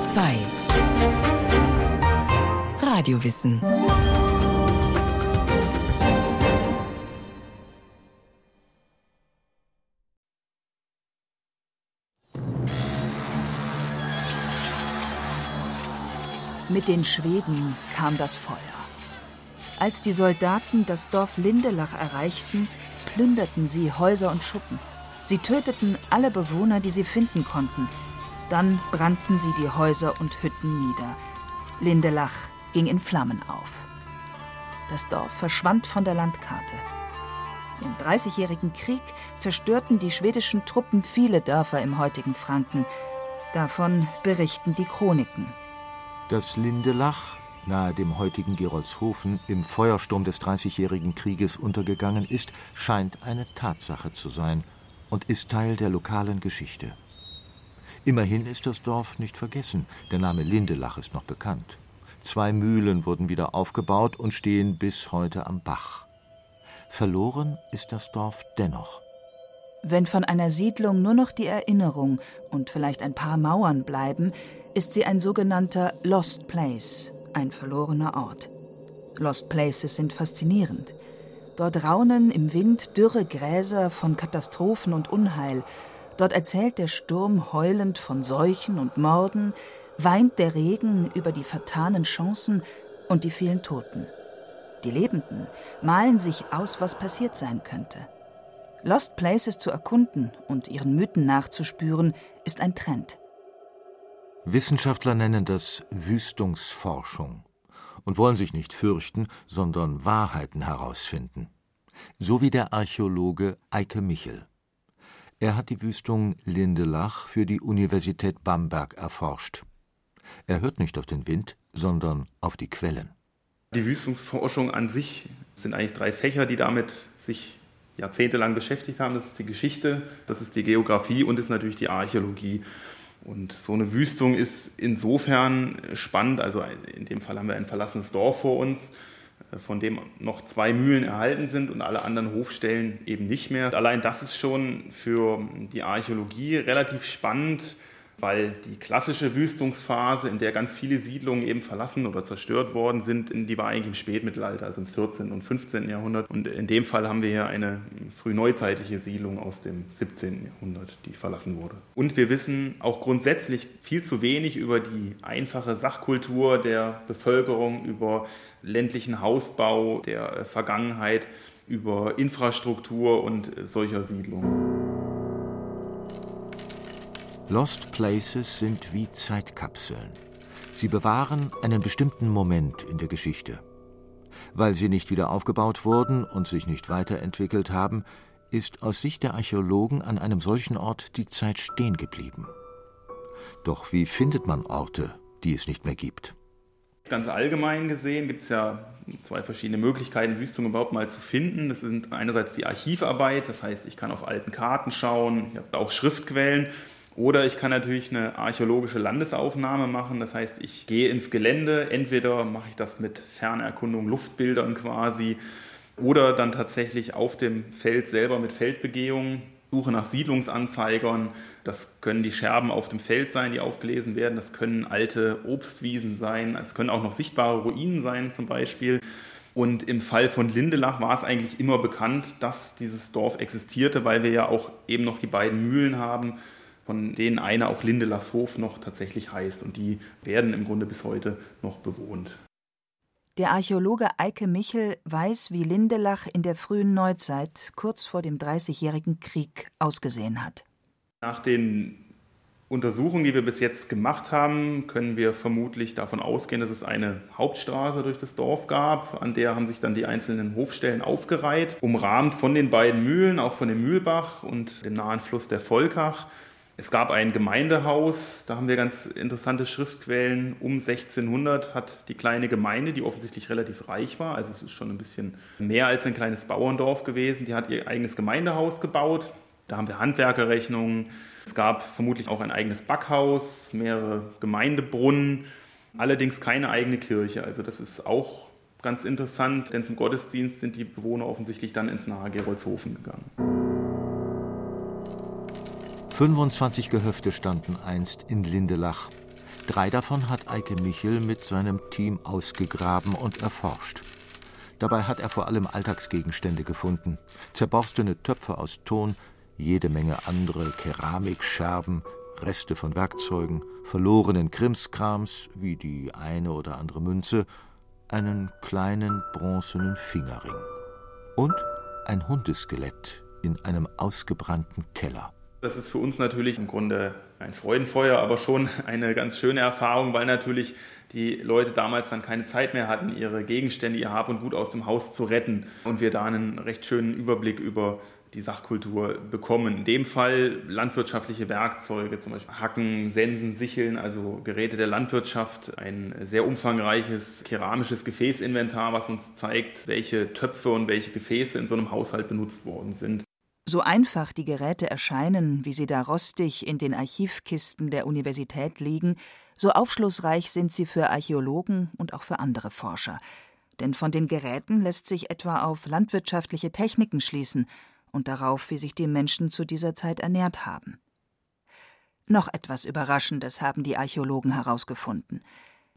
Bayern 2 Radiowissen Mit den Schweden kam das Feuer. Als die Soldaten das Dorf Lindelach erreichten, plünderten sie Häuser und Schuppen. Sie töteten alle Bewohner, die sie finden konnten. Dann brannten sie die Häuser und Hütten nieder. Lindelach ging in Flammen auf. Das Dorf verschwand von der Landkarte. Im Dreißigjährigen Krieg zerstörten die schwedischen Truppen viele Dörfer im heutigen Franken. Davon berichten die Chroniken. Dass Lindelach, nahe dem heutigen Gerolzhofen, im Feuersturm des Dreißigjährigen Krieges untergegangen ist, scheint eine Tatsache zu sein und ist Teil der lokalen Geschichte. Immerhin ist das Dorf nicht vergessen, der Name Lindelach ist noch bekannt. Zwei Mühlen wurden wieder aufgebaut und stehen bis heute am Bach. Verloren ist das Dorf dennoch. Wenn von einer Siedlung nur noch die Erinnerung und vielleicht ein paar Mauern bleiben, ist sie ein sogenannter Lost Place, ein verlorener Ort. Lost Places sind faszinierend. Dort raunen im Wind dürre Gräser von Katastrophen und Unheil. Dort erzählt der Sturm heulend von Seuchen und Morden, weint der Regen über die vertanen Chancen und die vielen Toten. Die Lebenden malen sich aus, was passiert sein könnte. Lost Places zu erkunden und ihren Mythen nachzuspüren, ist ein Trend. Wissenschaftler nennen das Wüstungsforschung und wollen sich nicht fürchten, sondern Wahrheiten herausfinden. So wie der Archäologe Eike Michel. Er hat die Wüstung Lindelach für die Universität Bamberg erforscht. Er hört nicht auf den Wind, sondern auf die Quellen. Die Wüstungsforschung an sich sind eigentlich drei Fächer, die damit sich jahrzehntelang beschäftigt haben. Das ist die Geschichte, das ist die Geografie und ist natürlich die Archäologie. Und so eine Wüstung ist insofern spannend, also in dem Fall haben wir ein verlassenes Dorf vor uns, von dem noch zwei Mühlen erhalten sind und alle anderen Hofstellen eben nicht mehr. Allein das ist schon für die Archäologie relativ spannend, weil die klassische Wüstungsphase, in der ganz viele Siedlungen eben verlassen oder zerstört worden sind, die war eigentlich im Spätmittelalter, also im 14. und 15. Jahrhundert. Und in dem Fall haben wir hier eine frühneuzeitliche Siedlung aus dem 17. Jahrhundert, die verlassen wurde. Und wir wissen auch grundsätzlich viel zu wenig über die einfache Sachkultur der Bevölkerung, über ländlichen Hausbau der Vergangenheit, über Infrastruktur und solcher Siedlungen. Lost Places sind wie Zeitkapseln. Sie bewahren einen bestimmten Moment in der Geschichte. Weil sie nicht wieder aufgebaut wurden und sich nicht weiterentwickelt haben, ist aus Sicht der Archäologen an einem solchen Ort die Zeit stehen geblieben. Doch wie findet man Orte, die es nicht mehr gibt? Ganz allgemein gesehen gibt es ja zwei verschiedene Möglichkeiten, Wüstungen überhaupt mal zu finden. Das sind einerseits die Archivarbeit, das heißt, ich kann auf alten Karten schauen, ich habe auch Schriftquellen oder ich kann natürlich eine archäologische Landesaufnahme machen. Das heißt, ich gehe ins Gelände. Entweder mache ich das mit Fernerkundung, Luftbildern quasi, oder dann tatsächlich auf dem Feld selber mit Feldbegehungen. Suche nach Siedlungsanzeigern. Das können die Scherben auf dem Feld sein, die aufgelesen werden. Das können alte Obstwiesen sein. Es können auch noch sichtbare Ruinen sein, zum Beispiel. Und im Fall von Lindelach war es eigentlich immer bekannt, dass dieses Dorf existierte, weil wir ja auch eben noch die beiden Mühlen haben, von denen einer auch Lindelachshof noch tatsächlich heißt. Und die werden im Grunde bis heute noch bewohnt. Der Archäologe Eike Michel weiß, wie Lindelach in der frühen Neuzeit, kurz vor dem Dreißigjährigen Krieg, ausgesehen hat. Nach den Untersuchungen, die wir bis jetzt gemacht haben, können wir vermutlich davon ausgehen, dass es eine Hauptstraße durch das Dorf gab. An der haben sich dann die einzelnen Hofstellen aufgereiht, umrahmt von den beiden Mühlen, auch von dem Mühlbach und dem nahen Fluss der Volkach. Es gab ein Gemeindehaus, da haben wir ganz interessante Schriftquellen. Um 1600 hat die kleine Gemeinde, die offensichtlich relativ reich war, also es ist schon ein bisschen mehr als ein kleines Bauerndorf gewesen, die hat ihr eigenes Gemeindehaus gebaut. Da haben wir Handwerkerrechnungen. Es gab vermutlich auch ein eigenes Backhaus, mehrere Gemeindebrunnen, allerdings keine eigene Kirche. Also das ist auch ganz interessant, denn zum Gottesdienst sind die Bewohner offensichtlich dann ins nahe Gerolzhofen gegangen. 25 Gehöfte standen einst in Lindelach. Drei davon hat Eike Michel mit seinem Team ausgegraben und erforscht. Dabei hat er vor allem Alltagsgegenstände gefunden: zerborstene Töpfe aus Ton, jede Menge andere Keramikscherben, Reste von Werkzeugen, verlorenen Krimskrams wie die eine oder andere Münze, einen kleinen bronzenen Fingerring und ein Hundeskelett in einem ausgebrannten Keller. Das ist für uns natürlich im Grunde ein Freudenfeuer, aber schon eine ganz schöne Erfahrung, weil natürlich die Leute damals dann keine Zeit mehr hatten, ihre Gegenstände, ihr Hab und Gut aus dem Haus zu retten und wir da einen recht schönen Überblick über die Sachkultur bekommen. In dem Fall landwirtschaftliche Werkzeuge, zum Beispiel Hacken, Sensen, Sicheln, also Geräte der Landwirtschaft, ein sehr umfangreiches keramisches Gefäßinventar, was uns zeigt, welche Töpfe und welche Gefäße in so einem Haushalt benutzt worden sind. So einfach die Geräte erscheinen, wie sie da rostig in den Archivkisten der Universität liegen, so aufschlussreich sind sie für Archäologen und auch für andere Forscher. Denn von den Geräten lässt sich etwa auf landwirtschaftliche Techniken schließen und darauf, wie sich die Menschen zu dieser Zeit ernährt haben. Noch etwas Überraschendes haben die Archäologen herausgefunden.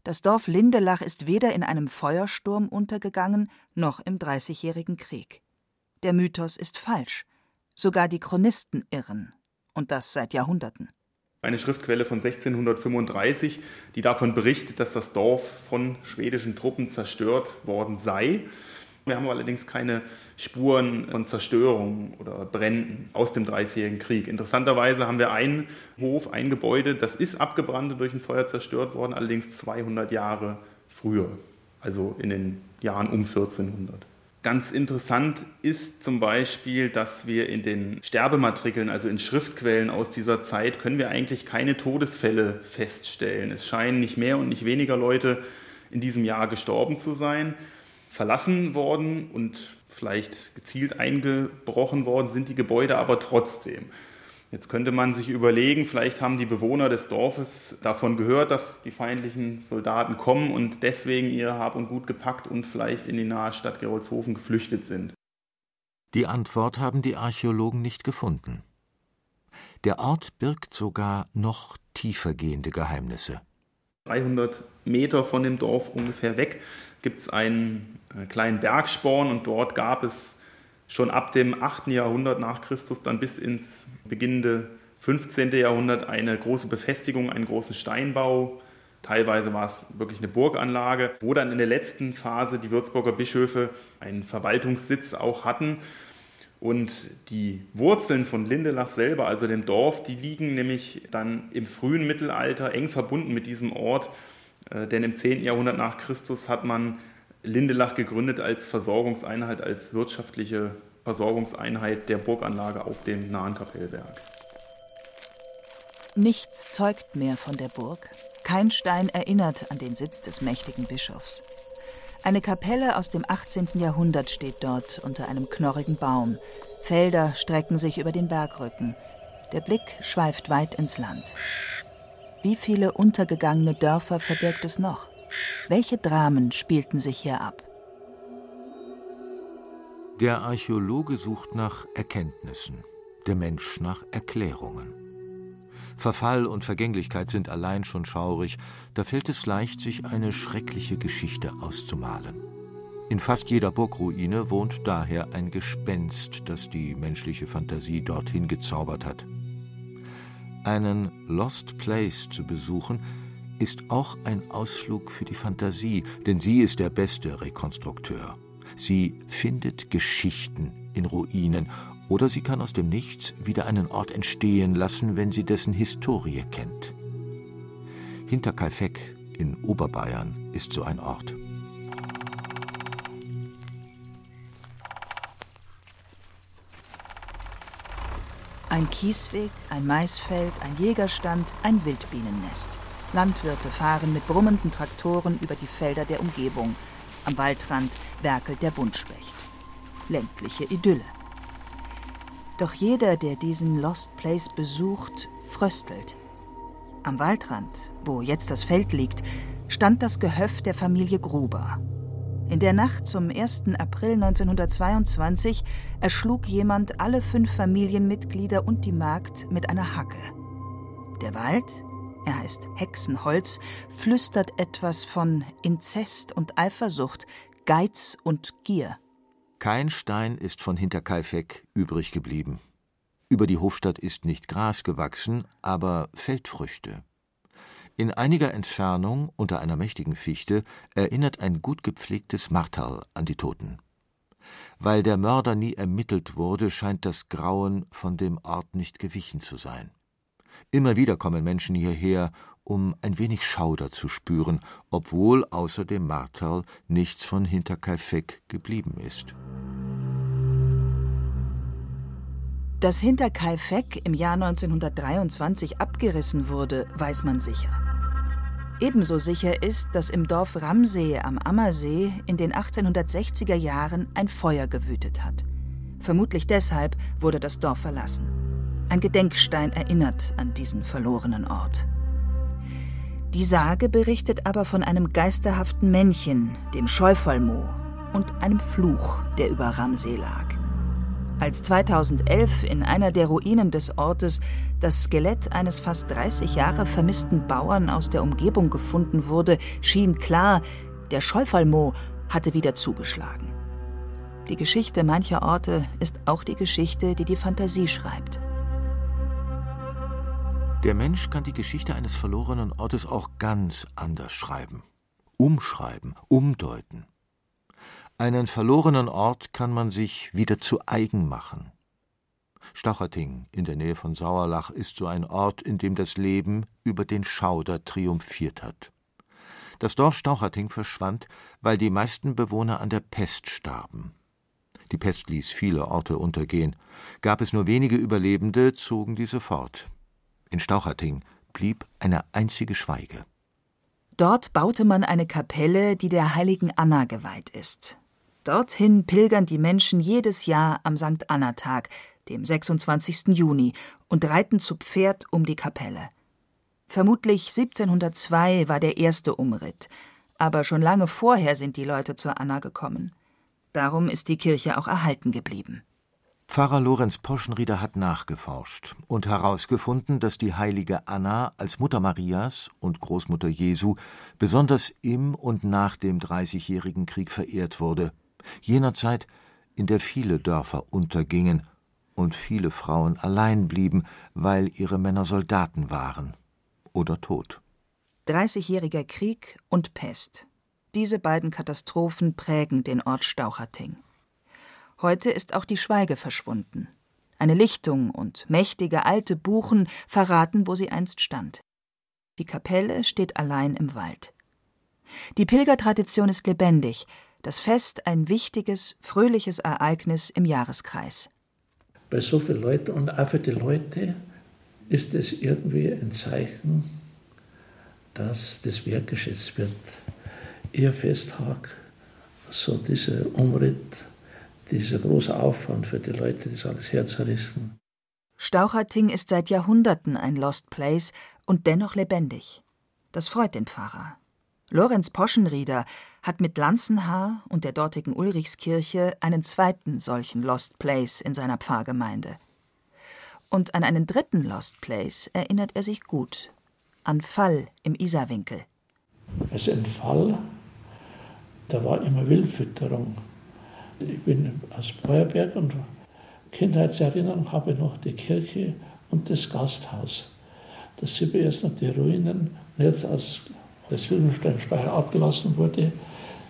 Das Dorf Lindelach ist weder in einem Feuersturm untergegangen noch im Dreißigjährigen Krieg. Der Mythos ist falsch. Sogar die Chronisten irren. Und das seit Jahrhunderten eine Schriftquelle von 1635, die davon berichtet, dass das Dorf von schwedischen Truppen zerstört worden sei. Wir haben allerdings keine Spuren von Zerstörung oder Bränden aus dem Dreißigjährigen Krieg. Interessanterweise haben wir einen Hof, ein Gebäude, das ist abgebrannt und durch ein Feuer zerstört worden, allerdings 200 Jahre früher, also in den Jahren um 1400. Ganz interessant ist zum Beispiel, dass wir in den Sterbematrikeln, also in Schriftquellen aus dieser Zeit, können wir eigentlich keine Todesfälle feststellen. Es scheinen nicht mehr und nicht weniger Leute in diesem Jahr gestorben zu sein. Verlassen worden und vielleicht gezielt eingebrochen worden sind die Gebäude aber trotzdem. Jetzt könnte man sich überlegen, vielleicht haben die Bewohner des Dorfes davon gehört, dass die feindlichen Soldaten kommen und deswegen ihr Hab und Gut gepackt und vielleicht in die nahe Stadt Gerolzhofen geflüchtet sind. Die Antwort haben die Archäologen nicht gefunden. Der Ort birgt sogar noch tiefergehende Geheimnisse. 300 Meter von dem Dorf ungefähr weg gibt es einen äh, kleinen Bergsporn und dort gab es schon ab dem 8. Jahrhundert nach Christus dann bis ins beginnende 15. Jahrhundert eine große Befestigung, einen großen Steinbau. Teilweise war es wirklich eine Burganlage, wo dann in der letzten Phase die Würzburger Bischöfe einen Verwaltungssitz auch hatten. Und die Wurzeln von Lindelach selber, also dem Dorf, die liegen nämlich dann im frühen Mittelalter eng verbunden mit diesem Ort. Äh, denn im 10. Jahrhundert nach Christus hat man Lindelach gegründet als Versorgungseinheit, als wirtschaftliche Versorgungseinheit der Burganlage auf dem nahen Kapellberg. Nichts zeugt mehr von der Burg. Kein Stein erinnert an den Sitz des mächtigen Bischofs. Eine Kapelle aus dem 18. Jahrhundert steht dort unter einem knorrigen Baum. Felder strecken sich über den Bergrücken. Der Blick schweift weit ins Land. Wie viele untergegangene Dörfer verbirgt es noch? Welche Dramen spielten sich hier ab? Der Archäologe sucht nach Erkenntnissen, der Mensch nach Erklärungen. Verfall und Vergänglichkeit sind allein schon schaurig, da fällt es leicht, sich eine schreckliche Geschichte auszumalen. In fast jeder Burgruine wohnt daher ein Gespenst, das die menschliche Fantasie dorthin gezaubert hat. Einen Lost Place zu besuchen, ist auch ein Ausflug für die Fantasie, denn sie ist der beste Rekonstrukteur. Sie findet Geschichten in Ruinen oder sie kann aus dem Nichts wieder einen Ort entstehen lassen, wenn sie dessen Historie kennt. Hinterkaifeck in Oberbayern ist so ein Ort. Ein Kiesweg, ein Maisfeld, ein Jägerstand, ein Wildbienennest. Landwirte fahren mit brummenden Traktoren über die Felder der Umgebung. Am Waldrand werkelt der Buntspecht. Ländliche Idylle. Doch jeder, der diesen Lost Place besucht, fröstelt. Am Waldrand, wo jetzt das Feld liegt, stand das Gehöft der Familie Gruber. In der Nacht zum 1. April 1922 erschlug jemand alle fünf Familienmitglieder und die Magd mit einer Hacke. Der Wald er heißt Hexenholz, flüstert etwas von Inzest und Eifersucht, Geiz und Gier. Kein Stein ist von Hinterkaifeck übrig geblieben. Über die Hofstadt ist nicht Gras gewachsen, aber Feldfrüchte. In einiger Entfernung, unter einer mächtigen Fichte, erinnert ein gut gepflegtes Marterl an die Toten. Weil der Mörder nie ermittelt wurde, scheint das Grauen von dem Ort nicht gewichen zu sein. Immer wieder kommen Menschen hierher, um ein wenig Schauder zu spüren, obwohl außer dem Marterl nichts von Hinterkaifeck geblieben ist. Dass Hinterkaifeck im Jahr 1923 abgerissen wurde, weiß man sicher. Ebenso sicher ist, dass im Dorf Ramsee am Ammersee in den 1860er Jahren ein Feuer gewütet hat. Vermutlich deshalb wurde das Dorf verlassen. Ein Gedenkstein erinnert an diesen verlorenen Ort. Die Sage berichtet aber von einem geisterhaften Männchen, dem Scheufalmo, und einem Fluch, der über Ramsee lag. Als 2011 in einer der Ruinen des Ortes das Skelett eines fast 30 Jahre vermissten Bauern aus der Umgebung gefunden wurde, schien klar, der Scheufalmo hatte wieder zugeschlagen. Die Geschichte mancher Orte ist auch die Geschichte, die die Fantasie schreibt. Der Mensch kann die Geschichte eines verlorenen Ortes auch ganz anders schreiben, umschreiben, umdeuten. Einen verlorenen Ort kann man sich wieder zu eigen machen. Staucherting in der Nähe von Sauerlach ist so ein Ort, in dem das Leben über den Schauder triumphiert hat. Das Dorf Staucherting verschwand, weil die meisten Bewohner an der Pest starben. Die Pest ließ viele Orte untergehen. Gab es nur wenige Überlebende, zogen diese fort. In Staucherting blieb eine einzige Schweige. Dort baute man eine Kapelle, die der heiligen Anna geweiht ist. Dorthin pilgern die Menschen jedes Jahr am St. Anna-Tag, dem 26. Juni, und reiten zu Pferd um die Kapelle. Vermutlich 1702 war der erste Umritt, aber schon lange vorher sind die Leute zur Anna gekommen. Darum ist die Kirche auch erhalten geblieben. Pfarrer Lorenz Poschenrieder hat nachgeforscht und herausgefunden, dass die heilige Anna als Mutter Marias und Großmutter Jesu besonders im und nach dem Dreißigjährigen Krieg verehrt wurde, jener Zeit, in der viele Dörfer untergingen und viele Frauen allein blieben, weil ihre Männer Soldaten waren oder tot. Dreißigjähriger Krieg und Pest. Diese beiden Katastrophen prägen den Ort Stauchating. Heute ist auch die Schweige verschwunden. Eine Lichtung und mächtige alte Buchen verraten, wo sie einst stand. Die Kapelle steht allein im Wald. Die Pilgertradition ist lebendig, das Fest ein wichtiges, fröhliches Ereignis im Jahreskreis. Bei so vielen Leuten und auch für die Leute ist es irgendwie ein Zeichen, dass das Werk geschätzt wird. Ihr Festtag, so dieser Umritt, dieser große Aufwand für die Leute, das alles herzerissen. Stauchating ist seit Jahrhunderten ein Lost Place und dennoch lebendig. Das freut den Pfarrer. Lorenz Poschenrieder hat mit Lanzenhaar und der dortigen Ulrichskirche einen zweiten solchen Lost Place in seiner Pfarrgemeinde. Und an einen dritten Lost Place erinnert er sich gut. An Fall im Isarwinkel. Also ein Fall, da war immer Wildfütterung. Ich bin aus Beuerberg und Kindheitserinnerung habe noch die Kirche und das Gasthaus. Da sind wir erst noch die Ruinen, jetzt aus der Silbensteinspeicher abgelassen wurde,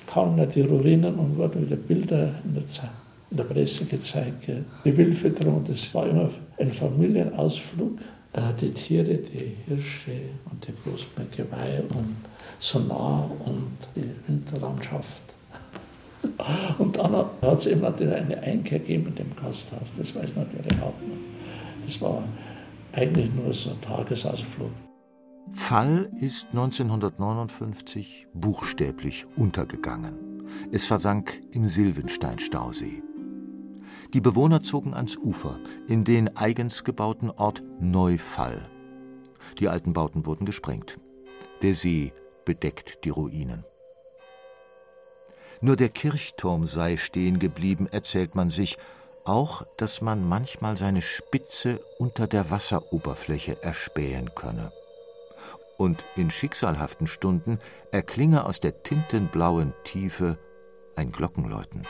kamen ja die Ruinen und wurden wieder Bilder in der, in der Presse gezeigt. Die Wildfütterung, das war immer ein Familienausflug. Äh, die Tiere, die Hirsche und die großen Geweih und so nah und die Winterlandschaft. Und dann hat es eben natürlich eine Einkehr gegeben in dem Gasthaus, das weiß natürlich auch noch. Das war eigentlich nur so ein Tagesausflug. Fall ist 1959 buchstäblich untergegangen. Es versank im Silvenstein-Stausee. Die Bewohner zogen ans Ufer, in den eigens gebauten Ort Neufall. Die alten Bauten wurden gesprengt. Der See bedeckt die Ruinen. Nur der Kirchturm sei stehen geblieben, erzählt man sich, auch, dass man manchmal seine Spitze unter der Wasseroberfläche erspähen könne. und in schicksalhaften Stunden erklinge aus der tintenblauen Tiefe ein Glockenläuten.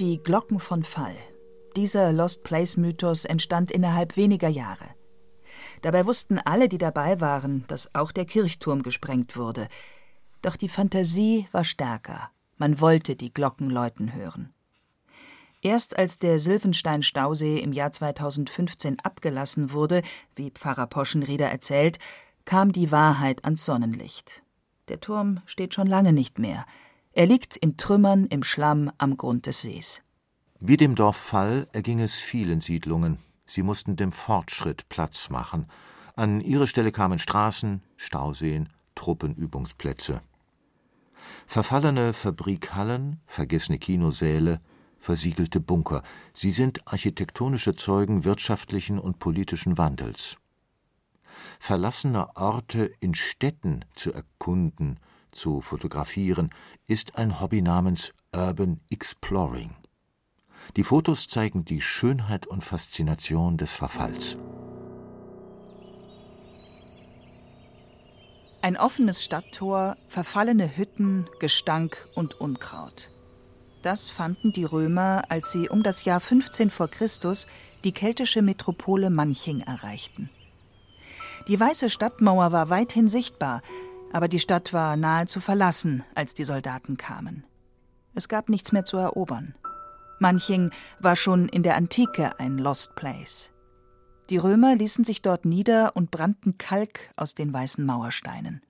Die Glocken von Fall. Dieser Lost Place-Mythos entstand innerhalb weniger Jahre. Dabei wussten alle, die dabei waren, dass auch der Kirchturm gesprengt wurde. Doch die Fantasie war stärker. Man wollte die Glocken läuten hören. Erst als der Silvenstein-Stausee im Jahr 2015 abgelassen wurde, wie Pfarrer Poschenrieder erzählt, kam die Wahrheit ans Sonnenlicht. Der Turm steht schon lange nicht mehr. Er liegt in Trümmern im Schlamm am Grund des Sees. Wie dem Dorf Fall erging es vielen Siedlungen. Sie mussten dem Fortschritt Platz machen. An ihre Stelle kamen Straßen, Stauseen, Truppenübungsplätze. Verfallene Fabrikhallen, vergessene Kinosäle, versiegelte Bunker. Sie sind architektonische Zeugen wirtschaftlichen und politischen Wandels. Verlassene Orte in Städten zu erkunden, zu fotografieren, ist ein Hobby namens Urban Exploring. Die Fotos zeigen die Schönheit und Faszination des Verfalls. Ein offenes Stadttor, verfallene Hütten, Gestank und Unkraut. Das fanden die Römer, als sie um das Jahr 15 vor Christus die keltische Metropole Manching erreichten. Die weiße Stadtmauer war weithin sichtbar, aber die Stadt war nahezu verlassen, als die Soldaten kamen. Es gab nichts mehr zu erobern. Manching war schon in der Antike ein Lost Place. Die Römer ließen sich dort nieder und brannten Kalk aus den weißen Mauersteinen.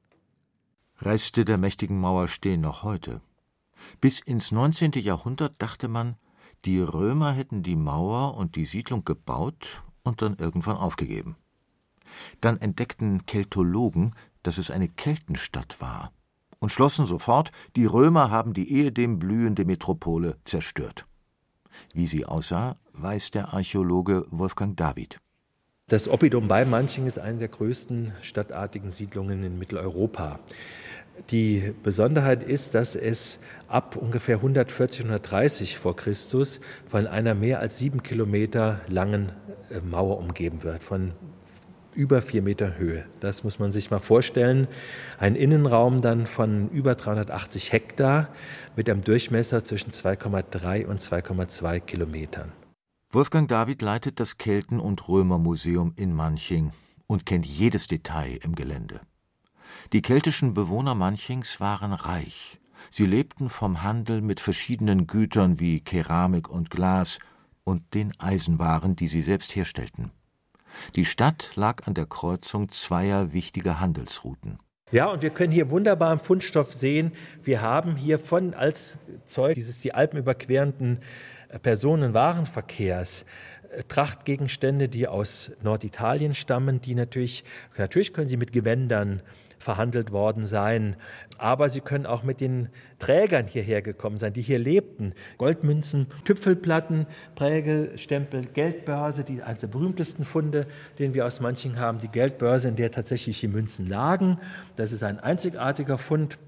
Reste der mächtigen Mauer stehen noch heute. Bis ins 19. Jahrhundert dachte man, die Römer hätten die Mauer und die Siedlung gebaut und dann irgendwann aufgegeben. Dann entdeckten Keltologen, dass es eine Keltenstadt war und schlossen sofort, die Römer haben die ehedem blühende Metropole zerstört. Wie sie aussah, weiß der Archäologe Wolfgang David. Das Oppidum bei Manching ist eine der größten stadtartigen Siedlungen in Mitteleuropa. Die Besonderheit ist, dass es ab ungefähr 140, 130 vor Christus von einer mehr als sieben Kilometer langen äh, Mauer umgeben wird, von über vier Meter Höhe. Das muss man sich mal vorstellen. Ein Innenraum dann von über 380 Hektar mit einem Durchmesser zwischen 2,3 und 2,2 Kilometern. Wolfgang David leitet das Kelten- und Römermuseum in Manching und kennt jedes Detail im Gelände. Die keltischen Bewohner Manchings waren reich. Sie lebten vom Handel mit verschiedenen Gütern wie Keramik und Glas und den Eisenwaren, die sie selbst herstellten. Die Stadt lag an der Kreuzung zweier wichtiger Handelsrouten. Ja, und wir können hier wunderbar im Fundstoff sehen, wir haben hier von als Zeug dieses die Alpen überquerenden Personenwarenverkehrs äh, Trachtgegenstände, die aus Norditalien stammen, die natürlich, natürlich können sie mit Gewändern verhandelt worden sein. Aber sie können auch mit den Trägern hierher gekommen sein, die hier lebten. Goldmünzen, Tüpfelplatten, Prägestempel, Geldbörse, die eines der berühmtesten Funde, den wir aus Manching haben, die Geldbörse, in der tatsächlich die Münzen lagen. Das ist ein einzigartiger Fund.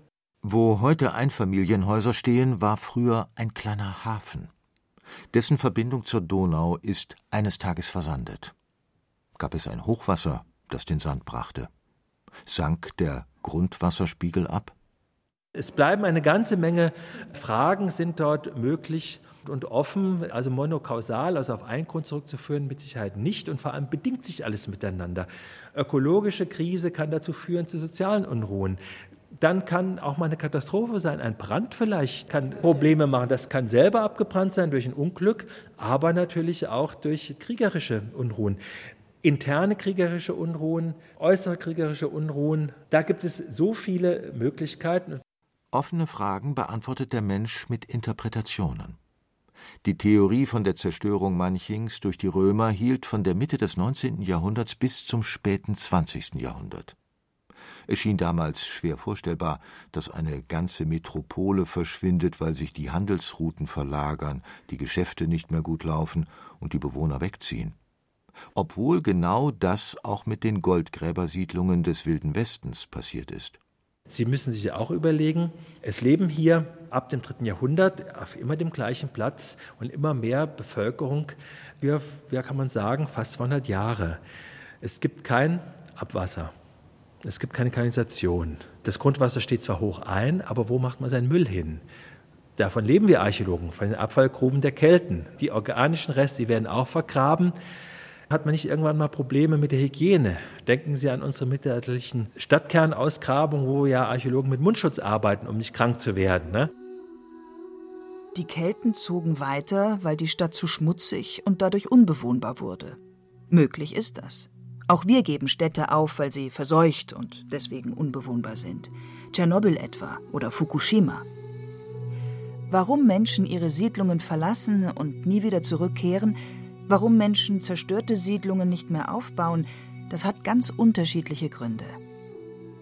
Wo heute Einfamilienhäuser stehen, war früher ein kleiner Hafen. Dessen Verbindung zur Donau ist eines Tages versandet. Gab es ein Hochwasser, das den Sand brachte sank der Grundwasserspiegel ab? Es bleiben eine ganze Menge Fragen sind dort möglich und offen, also monokausal, also auf einen Grund zurückzuführen, mit Sicherheit nicht und vor allem bedingt sich alles miteinander. Ökologische Krise kann dazu führen zu sozialen Unruhen. Dann kann auch mal eine Katastrophe sein, ein Brand vielleicht kann Probleme machen. Das kann selber abgebrannt sein durch ein Unglück, aber natürlich auch durch kriegerische Unruhen interne kriegerische Unruhen, äußere kriegerische Unruhen. Da gibt es so viele Möglichkeiten. Offene Fragen beantwortet der Mensch mit Interpretationen. Die Theorie von der Zerstörung Manchings durch die Römer hielt von der Mitte des 19. Jahrhunderts bis zum späten 20. Jahrhundert. Es schien damals schwer vorstellbar, dass eine ganze Metropole verschwindet, weil sich die Handelsrouten verlagern, die Geschäfte nicht mehr gut laufen und die Bewohner wegziehen obwohl genau das auch mit den Goldgräbersiedlungen des Wilden Westens passiert ist. Sie müssen sich auch überlegen, es leben hier ab dem dritten Jahrhundert auf immer dem gleichen Platz und immer mehr Bevölkerung für, ja kann man sagen, fast 200 Jahre. Es gibt kein Abwasser. Es gibt keine Kanalisation. Das Grundwasser steht zwar hoch ein, aber wo macht man seinen Müll hin? Davon leben wir Archäologen, von den Abfallgruben der Kelten. Die organischen Reste, die werden auch vergraben. Hat man nicht irgendwann mal Probleme mit der Hygiene? Denken Sie an unsere mittelalterlichen Stadtkernausgrabungen, wo ja Archäologen mit Mundschutz arbeiten, um nicht krank zu werden. Ne? Die Kelten zogen weiter, weil die Stadt zu schmutzig und dadurch unbewohnbar wurde. Möglich ist das. Auch wir geben Städte auf, weil sie verseucht und deswegen unbewohnbar sind. Tschernobyl etwa oder Fukushima. Warum Menschen ihre Siedlungen verlassen und nie wieder zurückkehren, warum Menschen zerstörte Siedlungen nicht mehr aufbauen, das hat ganz unterschiedliche Gründe.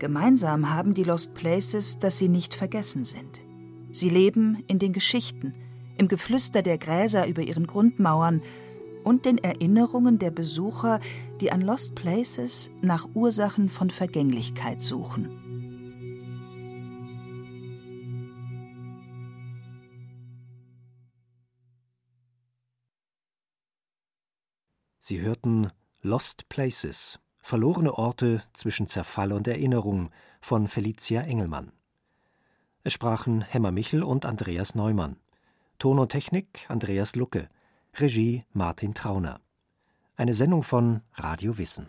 Gemeinsam haben die Lost Places, dass sie nicht vergessen sind. Sie leben in den Geschichten, im Geflüster der Gräser über ihren Grundmauern und den Erinnerungen der Besucher, die an Lost Places nach Ursachen von Vergänglichkeit suchen. Sie hörten Lost Places, verlorene Orte zwischen Zerfall und Erinnerung von Felicia Engelmann. Es sprachen Hemmer Michel und Andreas Neumann. Ton und Technik Andreas Lucke. Regie Martin Trauner. Eine Sendung von Radio Wissen.